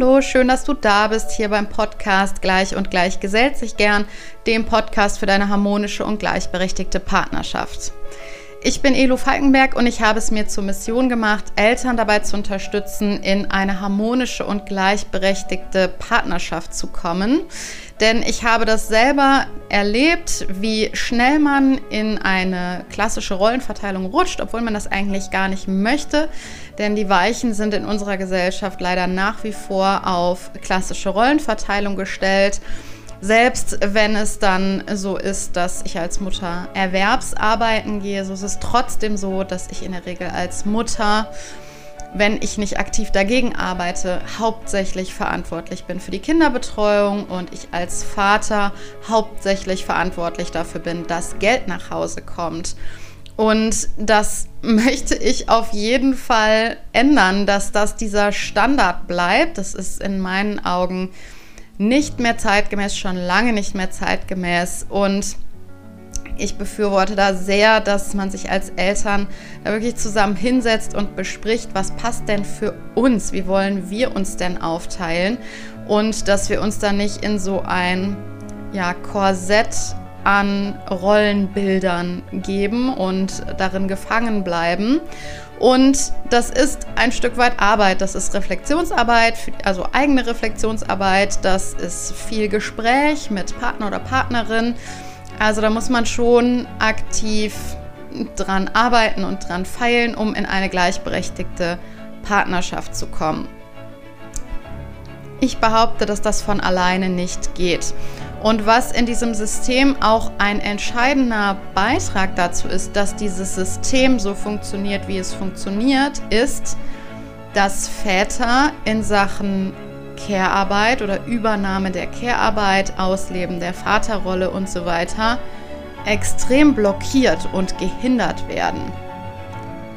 Hallo, schön, dass du da bist hier beim Podcast Gleich und Gleich gesellt sich gern, dem Podcast für deine harmonische und gleichberechtigte Partnerschaft. Ich bin Elo Falkenberg und ich habe es mir zur Mission gemacht, Eltern dabei zu unterstützen, in eine harmonische und gleichberechtigte Partnerschaft zu kommen. Denn ich habe das selber erlebt, wie schnell man in eine klassische Rollenverteilung rutscht, obwohl man das eigentlich gar nicht möchte. Denn die Weichen sind in unserer Gesellschaft leider nach wie vor auf klassische Rollenverteilung gestellt. Selbst wenn es dann so ist, dass ich als Mutter erwerbsarbeiten gehe, so ist es trotzdem so, dass ich in der Regel als Mutter, wenn ich nicht aktiv dagegen arbeite, hauptsächlich verantwortlich bin für die Kinderbetreuung und ich als Vater hauptsächlich verantwortlich dafür bin, dass Geld nach Hause kommt. Und das möchte ich auf jeden Fall ändern, dass das dieser Standard bleibt. Das ist in meinen Augen nicht mehr zeitgemäß, schon lange nicht mehr zeitgemäß. Und ich befürworte da sehr, dass man sich als Eltern da wirklich zusammen hinsetzt und bespricht, was passt denn für uns, wie wollen wir uns denn aufteilen und dass wir uns da nicht in so ein ja, Korsett an Rollenbildern geben und darin gefangen bleiben. Und das ist ein Stück weit Arbeit. Das ist Reflexionsarbeit, also eigene Reflexionsarbeit. Das ist viel Gespräch mit Partner oder Partnerin. Also da muss man schon aktiv dran arbeiten und dran feilen, um in eine gleichberechtigte Partnerschaft zu kommen. Ich behaupte, dass das von alleine nicht geht. Und was in diesem System auch ein entscheidender Beitrag dazu ist, dass dieses System so funktioniert, wie es funktioniert, ist, dass Väter in Sachen Care-Arbeit oder Übernahme der Care-Arbeit, Ausleben der Vaterrolle und so weiter extrem blockiert und gehindert werden.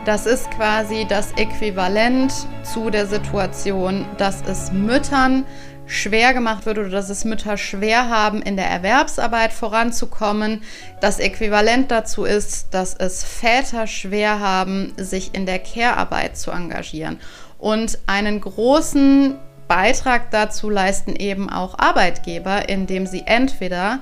Das ist quasi das Äquivalent zu der Situation, dass es Müttern schwer gemacht wird oder dass es Mütter schwer haben, in der Erwerbsarbeit voranzukommen. Das Äquivalent dazu ist, dass es Väter schwer haben, sich in der Care-Arbeit zu engagieren. Und einen großen Beitrag dazu leisten eben auch Arbeitgeber, indem sie entweder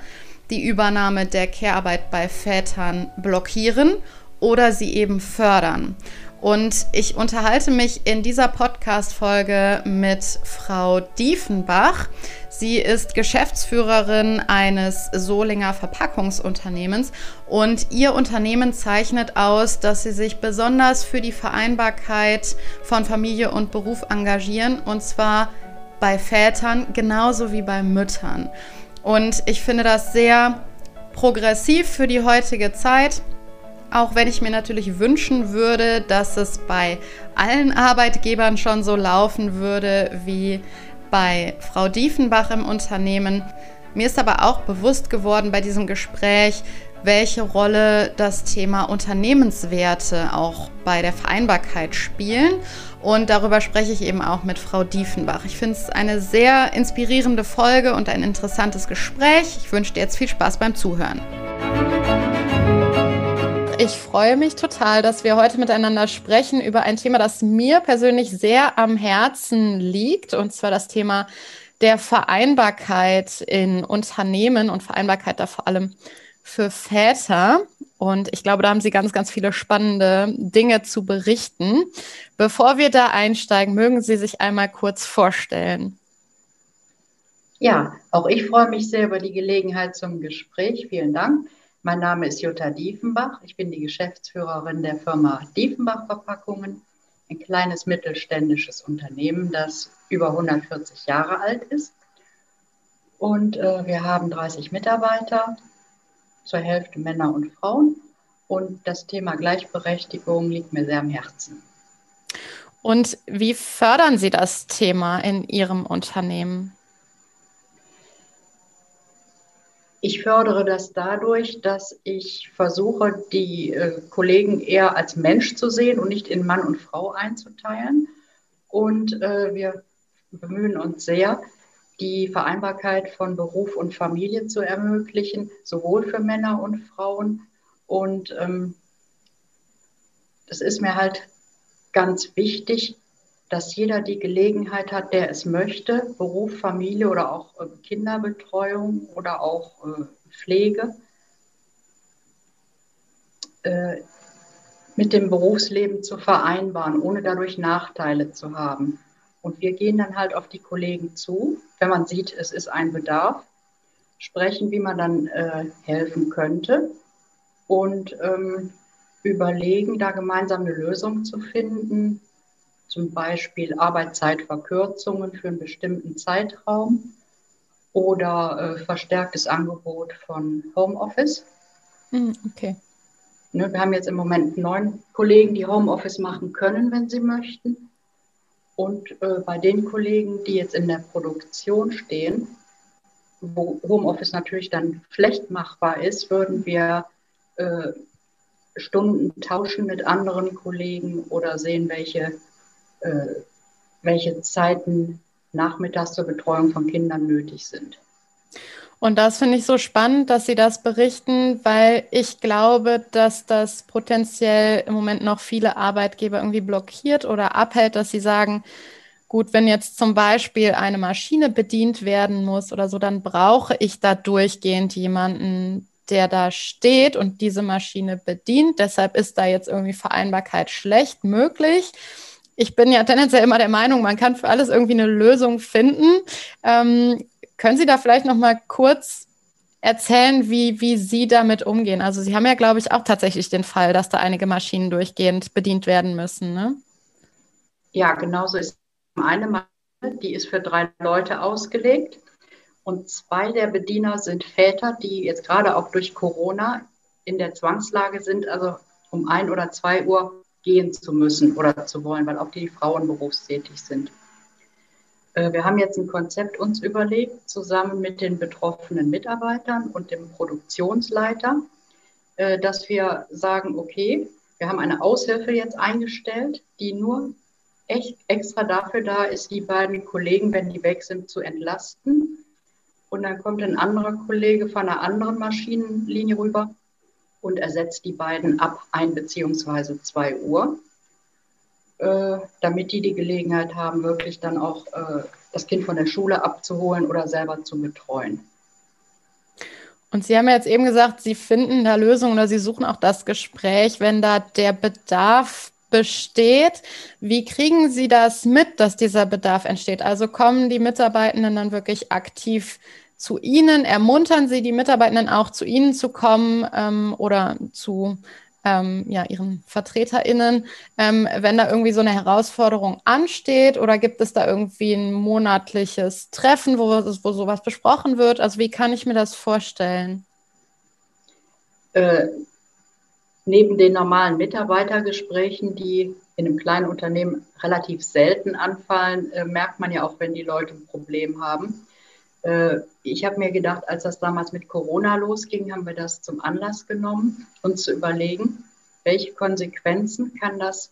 die Übernahme der Care-Arbeit bei Vätern blockieren oder sie eben fördern. Und ich unterhalte mich in dieser Podcast-Folge mit Frau Diefenbach. Sie ist Geschäftsführerin eines Solinger Verpackungsunternehmens und ihr Unternehmen zeichnet aus, dass sie sich besonders für die Vereinbarkeit von Familie und Beruf engagieren und zwar bei Vätern genauso wie bei Müttern. Und ich finde das sehr progressiv für die heutige Zeit. Auch wenn ich mir natürlich wünschen würde, dass es bei allen Arbeitgebern schon so laufen würde wie bei Frau Diefenbach im Unternehmen. Mir ist aber auch bewusst geworden bei diesem Gespräch, welche Rolle das Thema Unternehmenswerte auch bei der Vereinbarkeit spielen. Und darüber spreche ich eben auch mit Frau Diefenbach. Ich finde es eine sehr inspirierende Folge und ein interessantes Gespräch. Ich wünsche dir jetzt viel Spaß beim Zuhören. Ich freue mich total, dass wir heute miteinander sprechen über ein Thema, das mir persönlich sehr am Herzen liegt, und zwar das Thema der Vereinbarkeit in Unternehmen und Vereinbarkeit da vor allem für Väter. Und ich glaube, da haben Sie ganz, ganz viele spannende Dinge zu berichten. Bevor wir da einsteigen, mögen Sie sich einmal kurz vorstellen. Ja, auch ich freue mich sehr über die Gelegenheit zum Gespräch. Vielen Dank. Mein Name ist Jutta Diefenbach. Ich bin die Geschäftsführerin der Firma Diefenbach Verpackungen, ein kleines mittelständisches Unternehmen, das über 140 Jahre alt ist. Und äh, wir haben 30 Mitarbeiter, zur Hälfte Männer und Frauen. Und das Thema Gleichberechtigung liegt mir sehr am Herzen. Und wie fördern Sie das Thema in Ihrem Unternehmen? Ich fördere das dadurch, dass ich versuche, die äh, Kollegen eher als Mensch zu sehen und nicht in Mann und Frau einzuteilen. Und äh, wir bemühen uns sehr, die Vereinbarkeit von Beruf und Familie zu ermöglichen, sowohl für Männer und Frauen. Und ähm, das ist mir halt ganz wichtig, dass jeder die Gelegenheit hat, der es möchte, Beruf, Familie oder auch äh, Kinderbetreuung oder auch äh, Pflege, äh, mit dem Berufsleben zu vereinbaren, ohne dadurch Nachteile zu haben. Und wir gehen dann halt auf die Kollegen zu, wenn man sieht, es ist ein Bedarf, sprechen, wie man dann helfen könnte und ähm, überlegen, da gemeinsam eine Lösung zu finden, zum Beispiel Arbeitszeitverkürzungen für einen bestimmten Zeitraum oder äh, verstärktes Angebot von Homeoffice. Hm, okay. Ne, wir haben jetzt im Moment neun Kollegen, die Homeoffice machen können, wenn sie möchten. Und äh, bei den Kollegen, die jetzt in der Produktion stehen, wo Homeoffice natürlich dann schlecht machbar ist, würden wir äh, Stunden tauschen mit anderen Kollegen oder sehen, welche, äh, welche Zeiten nachmittags zur Betreuung von Kindern nötig sind. Und das finde ich so spannend, dass Sie das berichten, weil ich glaube, dass das potenziell im Moment noch viele Arbeitgeber irgendwie blockiert oder abhält, dass sie sagen, gut, wenn jetzt zum Beispiel eine Maschine bedient werden muss oder so, dann brauche ich da durchgehend jemanden, der da steht und diese Maschine bedient. Deshalb ist da jetzt irgendwie Vereinbarkeit schlecht möglich. Ich bin ja tendenziell immer der Meinung, man kann für alles irgendwie eine Lösung finden. Ähm, können Sie da vielleicht noch mal kurz erzählen, wie, wie Sie damit umgehen? Also Sie haben ja, glaube ich, auch tatsächlich den Fall, dass da einige Maschinen durchgehend bedient werden müssen. Ne? Ja, genau so ist eine Maschine, die ist für drei Leute ausgelegt. Und zwei der Bediener sind Väter, die jetzt gerade auch durch Corona in der Zwangslage sind, also um ein oder zwei Uhr gehen zu müssen oder zu wollen, weil auch die Frauen berufstätig sind. Äh, wir haben jetzt ein Konzept uns überlegt, zusammen mit den betroffenen Mitarbeitern und dem Produktionsleiter, äh, dass wir sagen, okay, wir haben eine Aushilfe jetzt eingestellt, die nur echt extra dafür da ist, die beiden Kollegen, wenn die weg sind, zu entlasten. Und dann kommt ein anderer Kollege von einer anderen Maschinenlinie rüber und ersetzt die beiden ab ein beziehungsweise zwei Uhr. Äh, damit die die Gelegenheit haben, wirklich dann auch äh, das Kind von der Schule abzuholen oder selber zu betreuen. Und Sie haben ja jetzt eben gesagt, Sie finden da Lösungen oder Sie suchen auch das Gespräch, wenn da der Bedarf besteht. Wie kriegen Sie das mit, dass dieser Bedarf entsteht? Also kommen die Mitarbeitenden dann wirklich aktiv zu Ihnen? Ermuntern Sie die Mitarbeitenden auch zu Ihnen zu kommen ähm, oder zu ähm, ja, ihren VertreterInnen, ähm, wenn da irgendwie so eine Herausforderung ansteht oder gibt es da irgendwie ein monatliches Treffen, wo, wo sowas besprochen wird? Also wie kann ich mir das vorstellen? Äh, neben den normalen Mitarbeitergesprächen, die in einem kleinen Unternehmen relativ selten anfallen, äh, merkt man ja auch, wenn die Leute ein Problem haben. Äh, ich habe mir gedacht, als das damals mit Corona losging, haben wir das zum Anlass genommen, uns zu überlegen, welche Konsequenzen kann das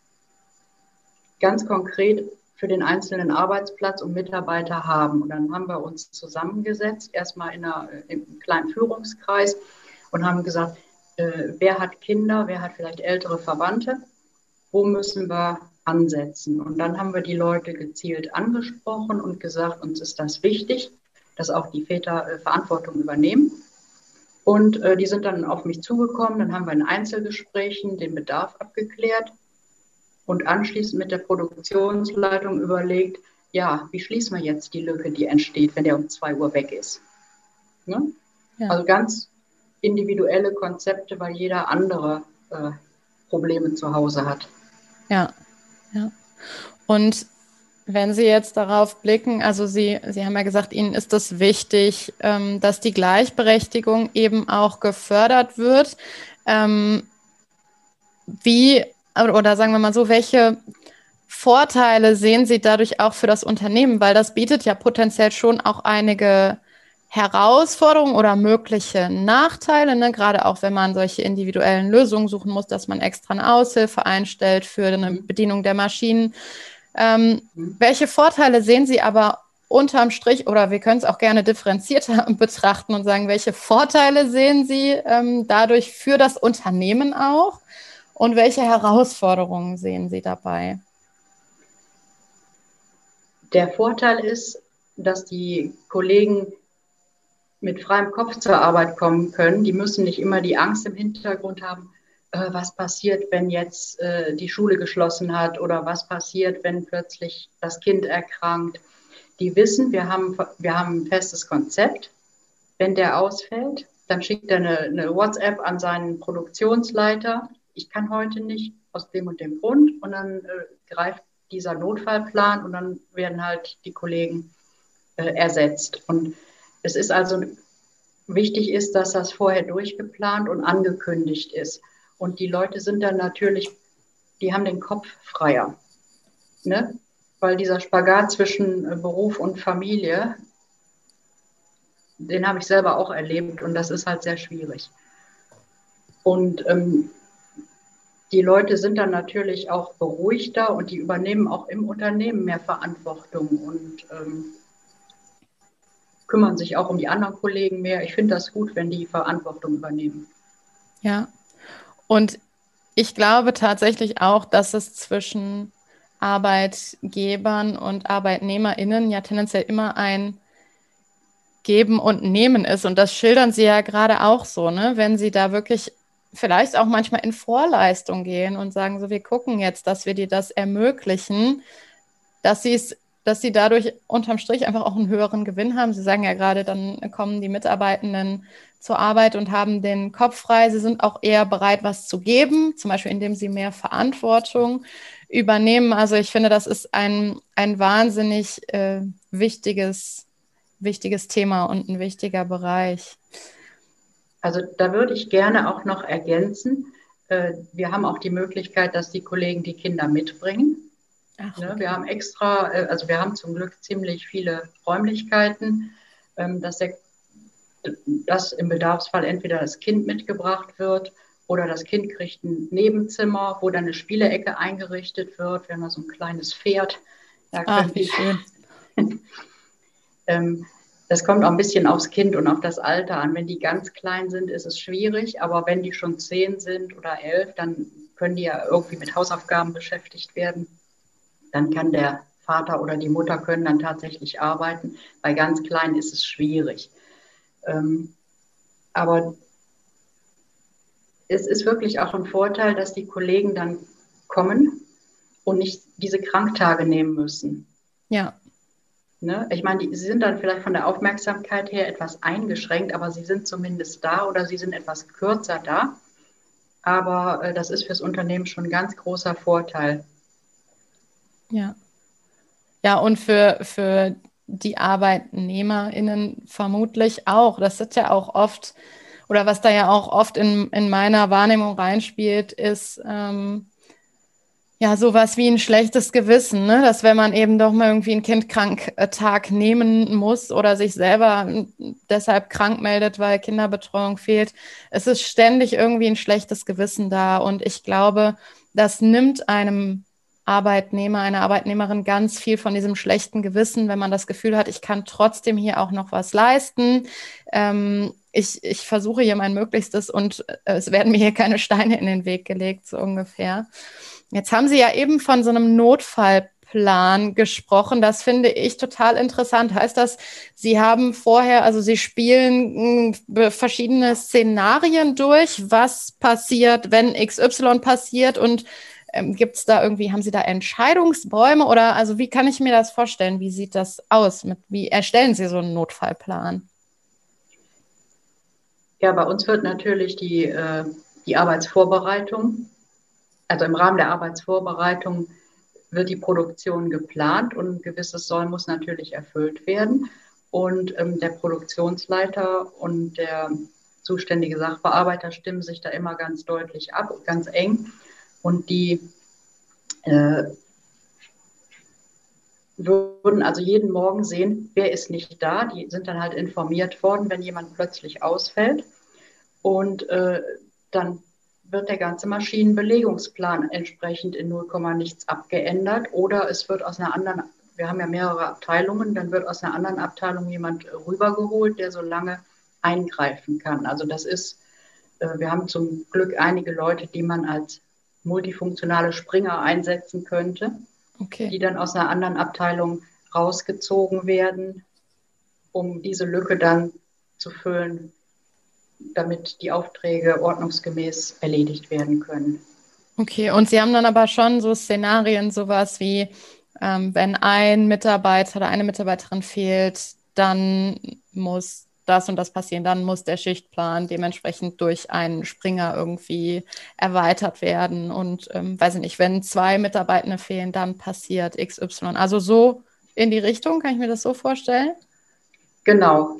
ganz konkret für den einzelnen Arbeitsplatz und Mitarbeiter haben. Und dann haben wir uns zusammengesetzt, erstmal in, einer, in einem kleinen Führungskreis und haben gesagt, äh, wer hat Kinder, wer hat vielleicht ältere Verwandte, wo müssen wir ansetzen. Und dann haben wir die Leute gezielt angesprochen und gesagt, uns ist das wichtig dass auch die Väter äh, Verantwortung übernehmen. Und äh, die sind dann auf mich zugekommen. Dann haben wir in Einzelgesprächen den Bedarf abgeklärt und anschließend mit der Produktionsleitung überlegt, ja, wie schließen wir jetzt die Lücke, die entsteht, wenn der um zwei Uhr weg ist. Ne? Ja. Also ganz individuelle Konzepte, weil jeder andere äh, Probleme zu Hause hat. Ja, ja. Und wenn Sie jetzt darauf blicken, also Sie, Sie haben ja gesagt, Ihnen ist es wichtig, ähm, dass die Gleichberechtigung eben auch gefördert wird. Ähm, wie, oder sagen wir mal so, welche Vorteile sehen Sie dadurch auch für das Unternehmen? Weil das bietet ja potenziell schon auch einige Herausforderungen oder mögliche Nachteile, ne? gerade auch wenn man solche individuellen Lösungen suchen muss, dass man extra eine Aushilfe einstellt für eine. Bedienung der Maschinen. Ähm. Welche Vorteile sehen Sie aber unterm Strich, oder wir können es auch gerne differenzierter betrachten und sagen, welche Vorteile sehen Sie ähm, dadurch für das Unternehmen auch und welche Herausforderungen sehen Sie dabei? Der Vorteil ist, dass die Kollegen mit freiem Kopf zur Arbeit kommen können. Die müssen nicht immer die Angst im Hintergrund haben, äh, was passiert, wenn jetzt äh, die Schule geschlossen hat oder was passiert, wenn plötzlich das Kind erkrankt. Die wissen, wir haben, wir haben ein festes Konzept. Wenn der ausfällt, dann schickt er eine, eine WhatsApp an seinen Produktionsleiter. Ich kann heute nicht aus dem und dem Grund. Und dann äh, greift dieser Notfallplan und dann werden halt die Kollegen äh, ersetzt. Und es ist also wichtig ist, dass das vorher durchgeplant und angekündigt ist. Und die Leute sind dann natürlich, die haben den Kopf freier. Ne? Weil dieser Spagat zwischen äh, Beruf und Familie, den habe ich selber auch erlebt und das ist halt sehr schwierig. Und ähm, die Leute sind dann natürlich auch beruhigter und die übernehmen auch im Unternehmen mehr Verantwortung und ähm, kümmern sich auch um die anderen Kollegen mehr. Ich finde das gut, wenn die Verantwortung übernehmen. Ja, und ich glaube tatsächlich auch, dass es zwischen Arbeitgebern und ArbeitnehmerInnen ja tendenziell immer ein Geben und Nehmen ist. Und das schildern Sie ja gerade auch so, ne? Wenn Sie da wirklich vielleicht auch manchmal in Vorleistung gehen und sagen, so, wir gucken jetzt, dass wir dir das ermöglichen, dass sie es dass sie dadurch unterm Strich einfach auch einen höheren Gewinn haben. Sie sagen ja gerade, dann kommen die Mitarbeitenden zur Arbeit und haben den Kopf frei. Sie sind auch eher bereit, was zu geben, zum Beispiel indem sie mehr Verantwortung übernehmen. Also ich finde, das ist ein, ein wahnsinnig äh, wichtiges, wichtiges Thema und ein wichtiger Bereich. Also da würde ich gerne auch noch ergänzen. Äh, wir haben auch die Möglichkeit, dass die Kollegen die Kinder mitbringen. Ach, ne, okay. Wir haben extra, äh, also wir haben zum Glück ziemlich viele Räumlichkeiten, ähm, dass, der, dass im Bedarfsfall entweder das Kind mitgebracht wird oder das Kind kriegt ein Nebenzimmer, wo dann eine Spielecke eingerichtet wird. Wir haben da so ein kleines Pferd. Da Ach, wie schön. ähm, das kommt auch ein bisschen aufs Kind und auf das Alter an. Wenn die ganz klein sind, ist es schwierig, aber wenn die schon zehn sind oder elf, dann können die ja irgendwie mit Hausaufgaben beschäftigt werden dann kann der Vater oder die Mutter können dann tatsächlich arbeiten. Bei ganz kleinen ist es schwierig. Ähm, aber es ist wirklich auch ein Vorteil, dass die Kollegen dann kommen und nicht diese Kranktage nehmen müssen. Ja. Ne? Ich meine, die, sie sind dann vielleicht von der Aufmerksamkeit her etwas eingeschränkt, aber sie sind zumindest da oder sie sind etwas kürzer da. Aber äh, das ist fürs Unternehmen schon ein ganz großer Vorteil. Ja. Ja, und für, für die ArbeitnehmerInnen vermutlich auch. Das ist ja auch oft, oder was da ja auch oft in, in meiner Wahrnehmung reinspielt, ist ähm, ja sowas wie ein schlechtes Gewissen, ne? dass wenn man eben doch mal irgendwie einen Kindkranktag nehmen muss oder sich selber deshalb krank meldet, weil Kinderbetreuung fehlt, es ist ständig irgendwie ein schlechtes Gewissen da. Und ich glaube, das nimmt einem Arbeitnehmer, eine Arbeitnehmerin ganz viel von diesem schlechten Gewissen, wenn man das Gefühl hat, ich kann trotzdem hier auch noch was leisten. Ähm, ich, ich versuche hier mein Möglichstes und äh, es werden mir hier keine Steine in den Weg gelegt, so ungefähr. Jetzt haben Sie ja eben von so einem Notfallplan gesprochen. Das finde ich total interessant. Heißt das, Sie haben vorher, also Sie spielen hm, verschiedene Szenarien durch, was passiert, wenn XY passiert und ähm, Gibt es da irgendwie, haben Sie da Entscheidungsbäume oder also wie kann ich mir das vorstellen? Wie sieht das aus? Mit, wie erstellen Sie so einen Notfallplan? Ja, bei uns wird natürlich die, äh, die Arbeitsvorbereitung, also im Rahmen der Arbeitsvorbereitung wird die Produktion geplant und ein gewisses Soll muss natürlich erfüllt werden. Und ähm, der Produktionsleiter und der zuständige Sachbearbeiter stimmen sich da immer ganz deutlich ab, ganz eng und die äh, würden also jeden Morgen sehen, wer ist nicht da. Die sind dann halt informiert worden, wenn jemand plötzlich ausfällt. Und äh, dann wird der ganze Maschinenbelegungsplan entsprechend in 0, nichts abgeändert oder es wird aus einer anderen, wir haben ja mehrere Abteilungen, dann wird aus einer anderen Abteilung jemand rübergeholt, der so lange eingreifen kann. Also das ist, äh, wir haben zum Glück einige Leute, die man als multifunktionale Springer einsetzen könnte, okay. die dann aus einer anderen Abteilung rausgezogen werden, um diese Lücke dann zu füllen, damit die Aufträge ordnungsgemäß erledigt werden können. Okay, und Sie haben dann aber schon so Szenarien, sowas wie, ähm, wenn ein Mitarbeiter oder eine Mitarbeiterin fehlt, dann muss das und das passieren, dann muss der Schichtplan dementsprechend durch einen Springer irgendwie erweitert werden. Und ähm, weiß ich nicht, wenn zwei Mitarbeitende fehlen, dann passiert XY. Also so in die Richtung, kann ich mir das so vorstellen? Genau.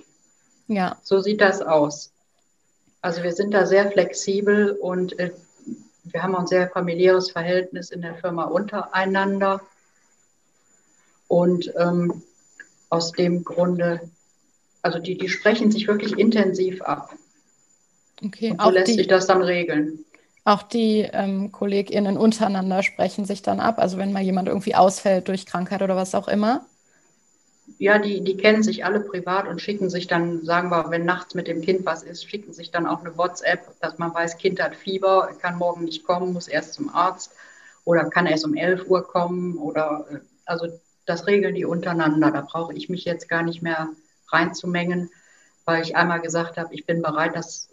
Ja. So sieht das aus. Also wir sind da sehr flexibel und äh, wir haben ein sehr familiäres Verhältnis in der Firma untereinander. Und ähm, aus dem Grunde, also die, die sprechen sich wirklich intensiv ab. Okay, und so lässt die, sich das dann regeln. Auch die ähm, KollegInnen untereinander sprechen sich dann ab. Also wenn mal jemand irgendwie ausfällt durch Krankheit oder was auch immer ja, die, die kennen sich alle privat und schicken sich dann, sagen wir, wenn nachts mit dem Kind was ist, schicken sich dann auch eine WhatsApp, dass man weiß, Kind hat Fieber, kann morgen nicht kommen, muss erst zum Arzt oder kann erst um 11 Uhr kommen oder äh, also das regeln die untereinander. Da brauche ich mich jetzt gar nicht mehr reinzumengen, weil ich einmal gesagt habe, ich bin bereit, dass,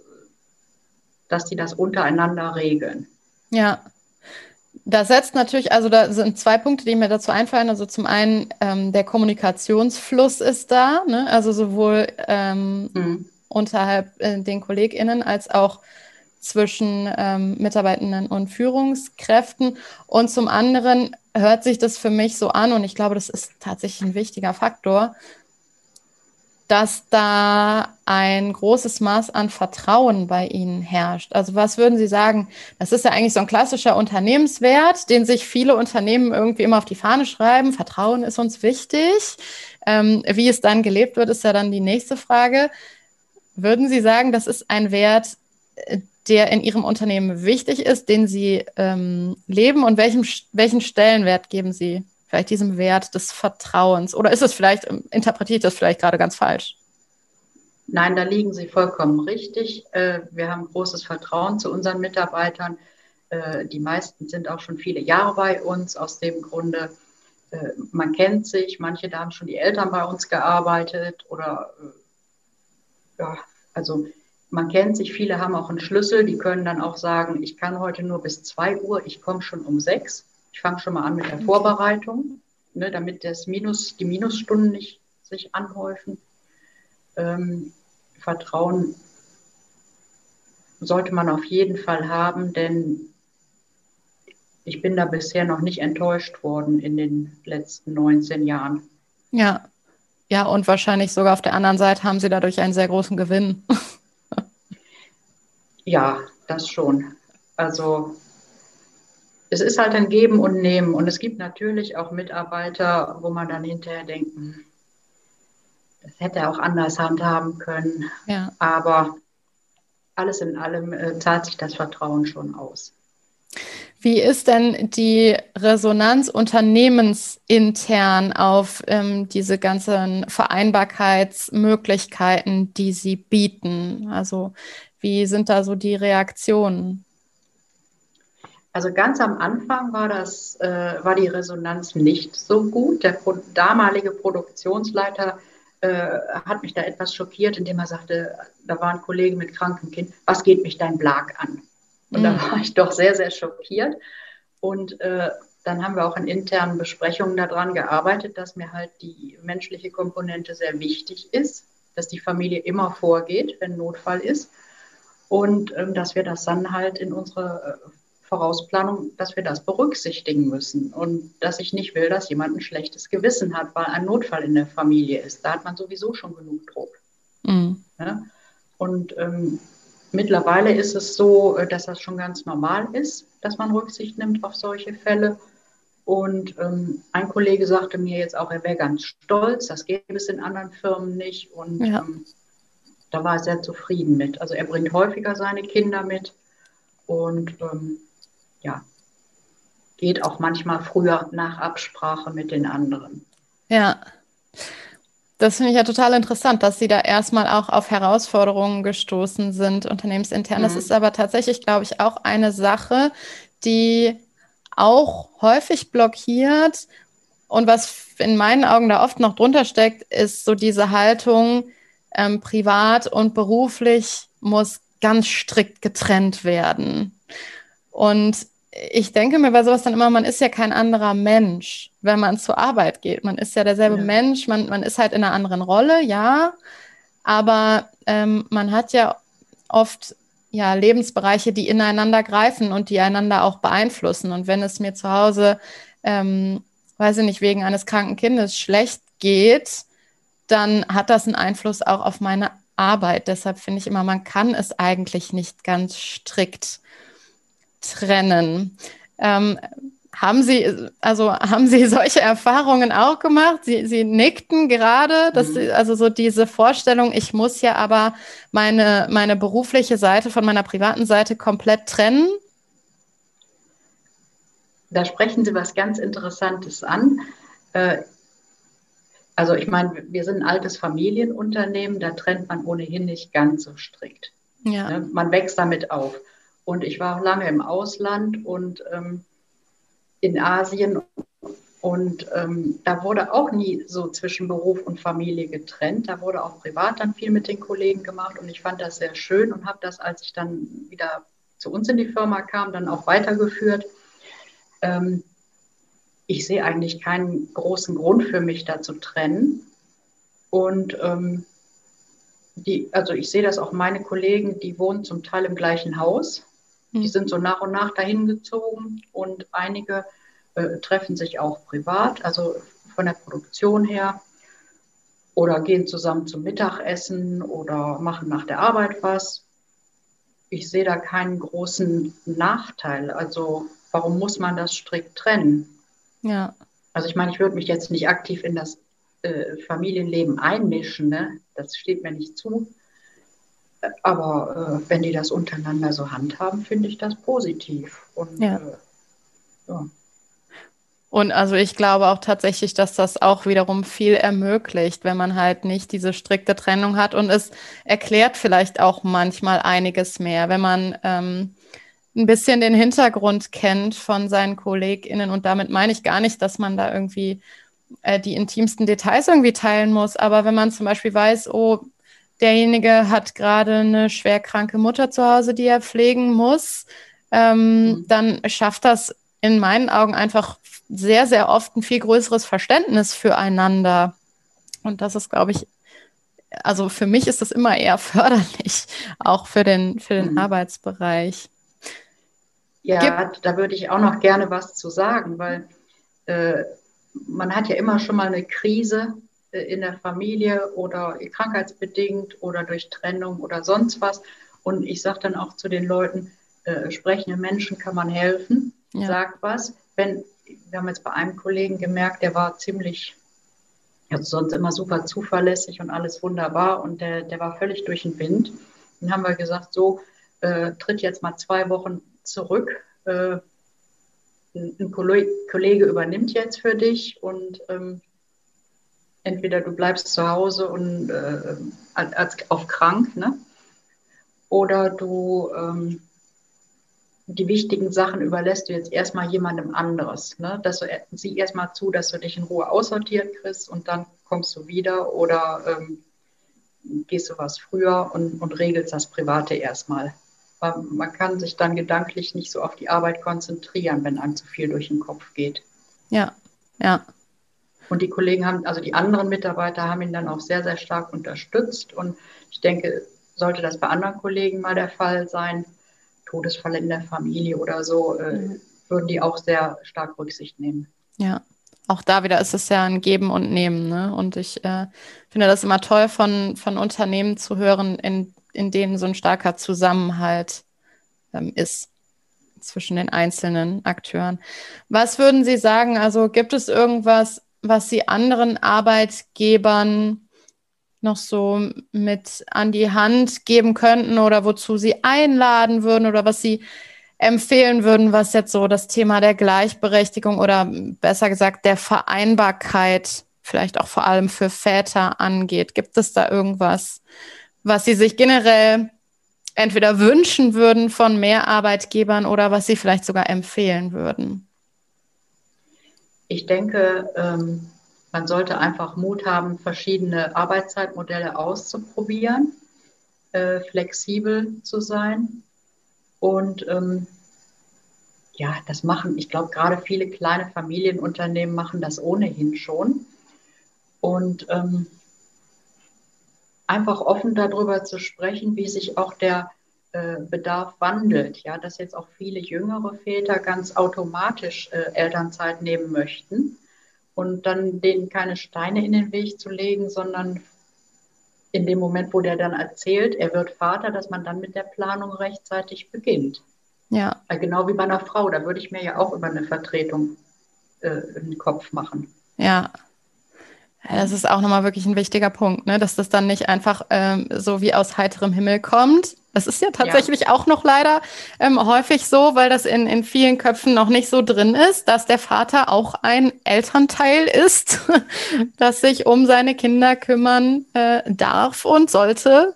dass die das untereinander regeln. Ja, da setzt natürlich, also da sind zwei Punkte, die mir dazu einfallen. Also zum einen ähm, der Kommunikationsfluss ist da, ne? also sowohl ähm, mhm. unterhalb äh, den KollegInnen als auch zwischen ähm, Mitarbeitenden und Führungskräften. Und zum anderen hört sich das für mich so an, und ich glaube, das ist tatsächlich ein wichtiger Faktor, dass da ein großes Maß an Vertrauen bei Ihnen herrscht. Also was würden Sie sagen? Das ist ja eigentlich so ein klassischer Unternehmenswert, den sich viele Unternehmen irgendwie immer auf die Fahne schreiben. Vertrauen ist uns wichtig. Ähm, wie es dann gelebt wird, ist ja dann die nächste Frage. Würden Sie sagen, das ist ein Wert, äh, der in Ihrem Unternehmen wichtig ist, den Sie ähm, leben und welchem, welchen Stellenwert geben Sie vielleicht diesem Wert des Vertrauens? Oder ist es vielleicht, ähm, interpretiere ich das vielleicht gerade ganz falsch? Nein, da liegen Sie vollkommen richtig. Äh, wir haben großes Vertrauen zu unseren Mitarbeitern. Äh, die meisten sind auch schon viele Jahre bei uns. Aus dem Grunde, äh, man kennt sich. Manche, da haben schon die Eltern bei uns gearbeitet oder ja, also man kennt sich. Viele haben auch einen Schlüssel. Die können dann auch sagen, ich kann heute nur bis 2 Uhr, ich komme schon um 6. Ich fange schon mal an mit der Vorbereitung, ne, damit das Minus, die Minusstunden nicht sich anhäufen. Ähm, Vertrauen sollte man auf jeden Fall haben, denn ich bin da bisher noch nicht enttäuscht worden in den letzten 19 Jahren. Ja, ja, und wahrscheinlich sogar auf der anderen Seite haben Sie dadurch einen sehr großen Gewinn. ja, das schon. Also es ist halt ein Geben und Nehmen. Und es gibt natürlich auch Mitarbeiter, wo man dann hinterher denkt, hm, das hätte er auch anders handhaben können. Ja. Aber alles in allem äh, zahlt sich das Vertrauen schon aus. Wie ist denn die Resonanz unternehmensintern auf ähm, diese ganzen Vereinbarkeitsmöglichkeiten, die Sie bieten? Also wie sind da so die Reaktionen? Also ganz am Anfang war das, äh, war die Resonanz nicht so gut. Der Pro damalige Produktionsleiter äh, hat mich da etwas schockiert, indem er sagte, da war ein Kollege mit krankem Kind, was geht mich dein Blag an? Und mhm. da war ich doch sehr, sehr schockiert. Und äh, dann haben wir auch in internen Besprechungen daran gearbeitet, dass mir halt die menschliche Komponente sehr wichtig ist, dass die Familie immer vorgeht, wenn Notfall ist. Und ähm, dass wir das dann halt in unsere äh, Vorausplanung, dass wir das berücksichtigen müssen und dass ich nicht will, dass jemand ein schlechtes Gewissen hat, weil ein Notfall in der Familie ist. Da hat man sowieso schon genug Druck. Mhm. Ja? Und ähm, mittlerweile ist es so, äh, dass das schon ganz normal ist, dass man Rücksicht nimmt auf solche Fälle. Und ähm, ein Kollege sagte mir jetzt auch, er wäre ganz stolz, das gäbe es in anderen Firmen nicht. Und ja. ähm, da war er sehr zufrieden mit. Also er bringt häufiger seine Kinder mit. Und ähm, ja, geht auch manchmal früher nach Absprache mit den anderen. Ja. Das finde ich ja total interessant, dass Sie da erstmal auch auf Herausforderungen gestoßen sind, unternehmensintern. Mhm. Das ist aber tatsächlich, glaube ich, auch eine Sache, die auch häufig blockiert, und was in meinen Augen da oft noch drunter steckt, ist so diese Haltung, ähm, privat und beruflich muss ganz strikt getrennt werden. Und ich denke mir bei sowas dann immer, man ist ja kein anderer Mensch, wenn man zur Arbeit geht. Man ist ja derselbe ja. Mensch, man, man ist halt in einer anderen Rolle, ja, aber ähm, man hat ja oft ja, Lebensbereiche, die ineinander greifen und die einander auch beeinflussen. Und wenn es mir zu Hause, ähm, weiß ich nicht, wegen eines kranken Kindes schlecht geht, dann hat das einen Einfluss auch auf meine Arbeit. Deshalb finde ich immer, man kann es eigentlich nicht ganz strikt trennen. Ähm, haben Sie, also haben Sie solche Erfahrungen auch gemacht? Sie, Sie nickten gerade, dass mhm. also so diese Vorstellung, ich muss ja aber meine, meine berufliche Seite von meiner privaten Seite komplett trennen. Da sprechen Sie was ganz Interessantes an. Äh, also ich meine, wir sind ein altes Familienunternehmen, da trennt man ohnehin nicht ganz so strikt. Ja. Ne, man wächst damit auf. Und ich war auch lange im Ausland und ähm, in Asien. Und ähm, da wurde auch nie so zwischen Beruf und Familie getrennt. Da wurde auch privat dann viel mit den Kollegen gemacht. Und ich fand das sehr schön und habe das, als ich dann wieder zu uns in die Firma kam, dann auch weitergeführt. Ähm, ich sehe eigentlich keinen großen Grund für mich da zu trennen. Und ähm, die, also ich sehe das auch meine Kollegen, die wohnen zum Teil im gleichen Haus. Die hm. sind so nach und nach dahin gezogen und einige äh, treffen sich auch privat, also von der Produktion her, oder gehen zusammen zum Mittagessen oder machen nach der Arbeit was. Ich sehe da keinen großen Nachteil. Also warum muss man das strikt trennen? Ja. Also ich meine, ich würde mich jetzt nicht aktiv in das äh, Familienleben einmischen, ne? das steht mir nicht zu. Aber äh, wenn die das untereinander so handhaben, finde ich das positiv. Und, ja. Äh, ja. Und also ich glaube auch tatsächlich, dass das auch wiederum viel ermöglicht, wenn man halt nicht diese strikte Trennung hat. Und es erklärt vielleicht auch manchmal einiges mehr, wenn man ähm, ein bisschen den Hintergrund kennt von seinen KollegInnen. Und damit meine ich gar nicht, dass man da irgendwie äh, die intimsten Details irgendwie teilen muss. Aber wenn man zum Beispiel weiß, oh, derjenige hat gerade eine schwerkranke Mutter zu Hause, die er pflegen muss, ähm, mhm. dann schafft das in meinen Augen einfach sehr, sehr oft ein viel größeres Verständnis füreinander. Und das ist, glaube ich, also für mich ist das immer eher förderlich, auch für den, für den mhm. Arbeitsbereich. Ja, Gibt, da würde ich auch noch gerne was zu sagen, weil äh, man hat ja immer schon mal eine Krise in der Familie oder krankheitsbedingt oder durch Trennung oder sonst was. Und ich sage dann auch zu den Leuten, äh, sprechenden Menschen kann man helfen, ja. sagt was. Wenn, wir haben jetzt bei einem Kollegen gemerkt, der war ziemlich, also sonst immer super zuverlässig und alles wunderbar und der, der war völlig durch den Wind. Dann haben wir gesagt, so, äh, tritt jetzt mal zwei Wochen zurück. Äh, ein Kollege übernimmt jetzt für dich und ähm, entweder du bleibst zu Hause und äh, als, auf krank, ne? oder du ähm, die wichtigen Sachen überlässt du jetzt erstmal jemandem anderes. Ne? Dass du sieh erstmal zu, dass du dich in Ruhe aussortiert kriegst und dann kommst du wieder oder ähm, gehst du was früher und, und regelst das Private erstmal. man kann sich dann gedanklich nicht so auf die Arbeit konzentrieren, wenn einem zu viel durch den Kopf geht. Ja, ja. Und die Kollegen haben, also die anderen Mitarbeiter haben ihn dann auch sehr, sehr stark unterstützt. Und ich denke, sollte das bei anderen Kollegen mal der Fall sein, Todesfall in der Familie oder so, äh, mhm. würden die auch sehr stark Rücksicht nehmen. Ja, auch da wieder ist es ja ein Geben und Nehmen. Ne? Und ich äh, finde das immer toll, von, von Unternehmen zu hören, in, in denen so ein starker Zusammenhalt ähm, ist zwischen den einzelnen Akteuren. Was würden Sie sagen? Also gibt es irgendwas, was Sie anderen Arbeitgebern noch so mit an die Hand geben könnten oder wozu Sie einladen würden oder was Sie empfehlen würden, was jetzt so das Thema der Gleichberechtigung oder besser gesagt der Vereinbarkeit vielleicht auch vor allem für Väter angeht? Gibt es da irgendwas, was Sie sich generell entweder wünschen würden von mehr Arbeitgebern oder was Sie vielleicht sogar empfehlen würden? Ich denke, ähm, man sollte einfach Mut haben, verschiedene Arbeitszeitmodelle auszuprobieren, äh, flexibel zu sein. Und ähm, ja, das machen, ich glaube, gerade viele kleine Familienunternehmen machen das ohnehin schon. Und ähm, einfach offen darüber zu sprechen, wie sich auch der Bedarf wandelt. Ja, dass jetzt auch viele jüngere Väter ganz automatisch äh, Elternzeit nehmen möchten und dann denen keine Steine in den Weg zu legen, sondern in dem Moment, wo der dann erzählt, er wird Vater, dass man dann mit der Planung rechtzeitig beginnt. Ja. Genau wie bei einer Frau, da würde ich mir ja auch über eine Vertretung äh, einen Kopf machen. Ja. Das ist auch nochmal wirklich ein wichtiger Punkt, ne? dass das dann nicht einfach ähm, so wie aus heiterem Himmel kommt, das ist ja tatsächlich ja. auch noch leider ähm, häufig so, weil das in, in vielen Köpfen noch nicht so drin ist, dass der Vater auch ein Elternteil ist, das sich um seine Kinder kümmern äh, darf und sollte.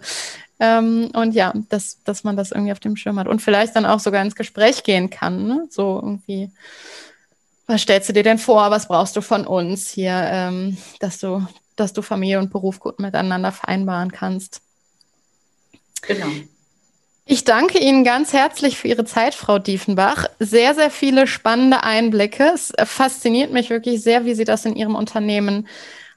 Ähm, und ja, dass, dass man das irgendwie auf dem Schirm hat und vielleicht dann auch sogar ins Gespräch gehen kann. Ne? So irgendwie, was stellst du dir denn vor? Was brauchst du von uns hier, ähm, dass du, dass du Familie und Beruf gut miteinander vereinbaren kannst? Genau. Ich danke Ihnen ganz herzlich für Ihre Zeit, Frau Diefenbach. Sehr, sehr viele spannende Einblicke. Es fasziniert mich wirklich sehr, wie Sie das in Ihrem Unternehmen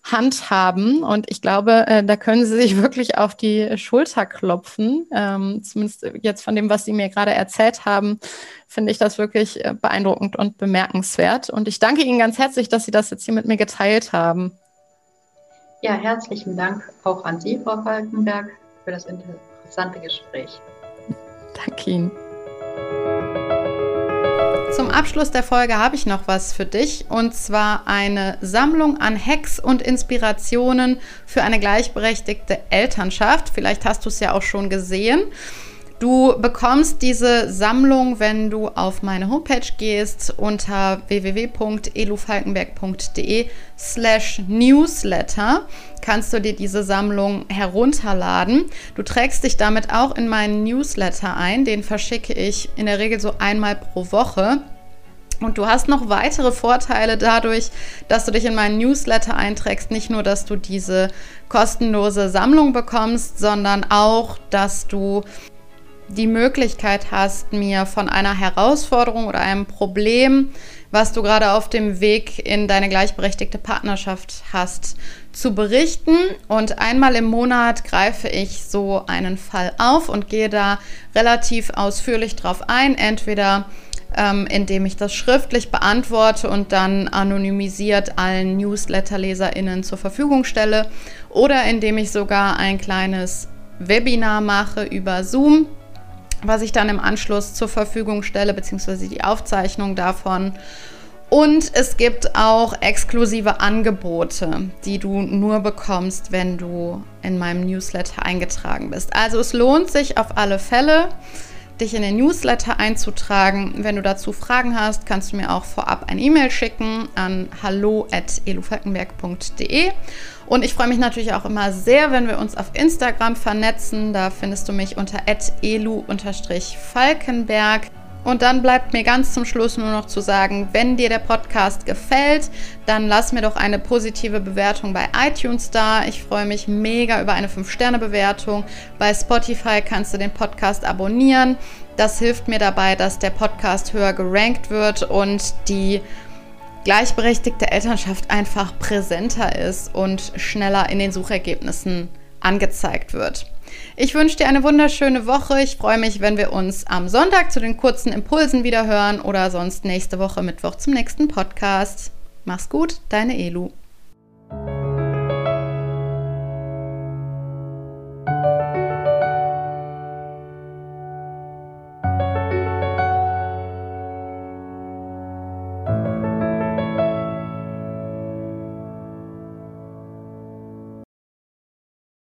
handhaben. Und ich glaube, äh, da können Sie sich wirklich auf die Schulter klopfen. Ähm, zumindest jetzt von dem, was Sie mir gerade erzählt haben, finde ich das wirklich äh, beeindruckend und bemerkenswert. Und ich danke Ihnen ganz herzlich, dass Sie das jetzt hier mit mir geteilt haben. Ja, herzlichen Dank auch an Sie, Frau Falkenberg, für das interessante Gespräch. Danke Ihnen. Zum Abschluss der Folge habe ich noch was für dich und zwar eine Sammlung an Hacks und Inspirationen für eine gleichberechtigte Elternschaft. Vielleicht hast du es ja auch schon gesehen. Du bekommst diese Sammlung, wenn du auf meine Homepage gehst unter www.elufalkenberg.de slash newsletter kannst du dir diese Sammlung herunterladen. Du trägst dich damit auch in meinen Newsletter ein. Den verschicke ich in der Regel so einmal pro Woche. Und du hast noch weitere Vorteile dadurch, dass du dich in meinen Newsletter einträgst. Nicht nur, dass du diese kostenlose Sammlung bekommst, sondern auch, dass du die Möglichkeit hast, mir von einer Herausforderung oder einem Problem, was du gerade auf dem Weg in deine gleichberechtigte Partnerschaft hast, zu berichten. Und einmal im Monat greife ich so einen Fall auf und gehe da relativ ausführlich drauf ein. Entweder ähm, indem ich das schriftlich beantworte und dann anonymisiert allen Newsletter-LeserInnen zur Verfügung stelle oder indem ich sogar ein kleines Webinar mache über Zoom was ich dann im Anschluss zur Verfügung stelle, beziehungsweise die Aufzeichnung davon. Und es gibt auch exklusive Angebote, die du nur bekommst, wenn du in meinem Newsletter eingetragen bist. Also es lohnt sich auf alle Fälle, dich in den Newsletter einzutragen. Wenn du dazu Fragen hast, kannst du mir auch vorab ein E-Mail schicken an hallo.elufalkenberg.de. Und ich freue mich natürlich auch immer sehr, wenn wir uns auf Instagram vernetzen. Da findest du mich unter elu-falkenberg. Und dann bleibt mir ganz zum Schluss nur noch zu sagen, wenn dir der Podcast gefällt, dann lass mir doch eine positive Bewertung bei iTunes da. Ich freue mich mega über eine 5-Sterne-Bewertung. Bei Spotify kannst du den Podcast abonnieren. Das hilft mir dabei, dass der Podcast höher gerankt wird und die gleichberechtigte Elternschaft einfach präsenter ist und schneller in den Suchergebnissen angezeigt wird. Ich wünsche dir eine wunderschöne Woche. Ich freue mich, wenn wir uns am Sonntag zu den kurzen Impulsen wieder hören oder sonst nächste Woche Mittwoch zum nächsten Podcast. Mach's gut, deine Elu.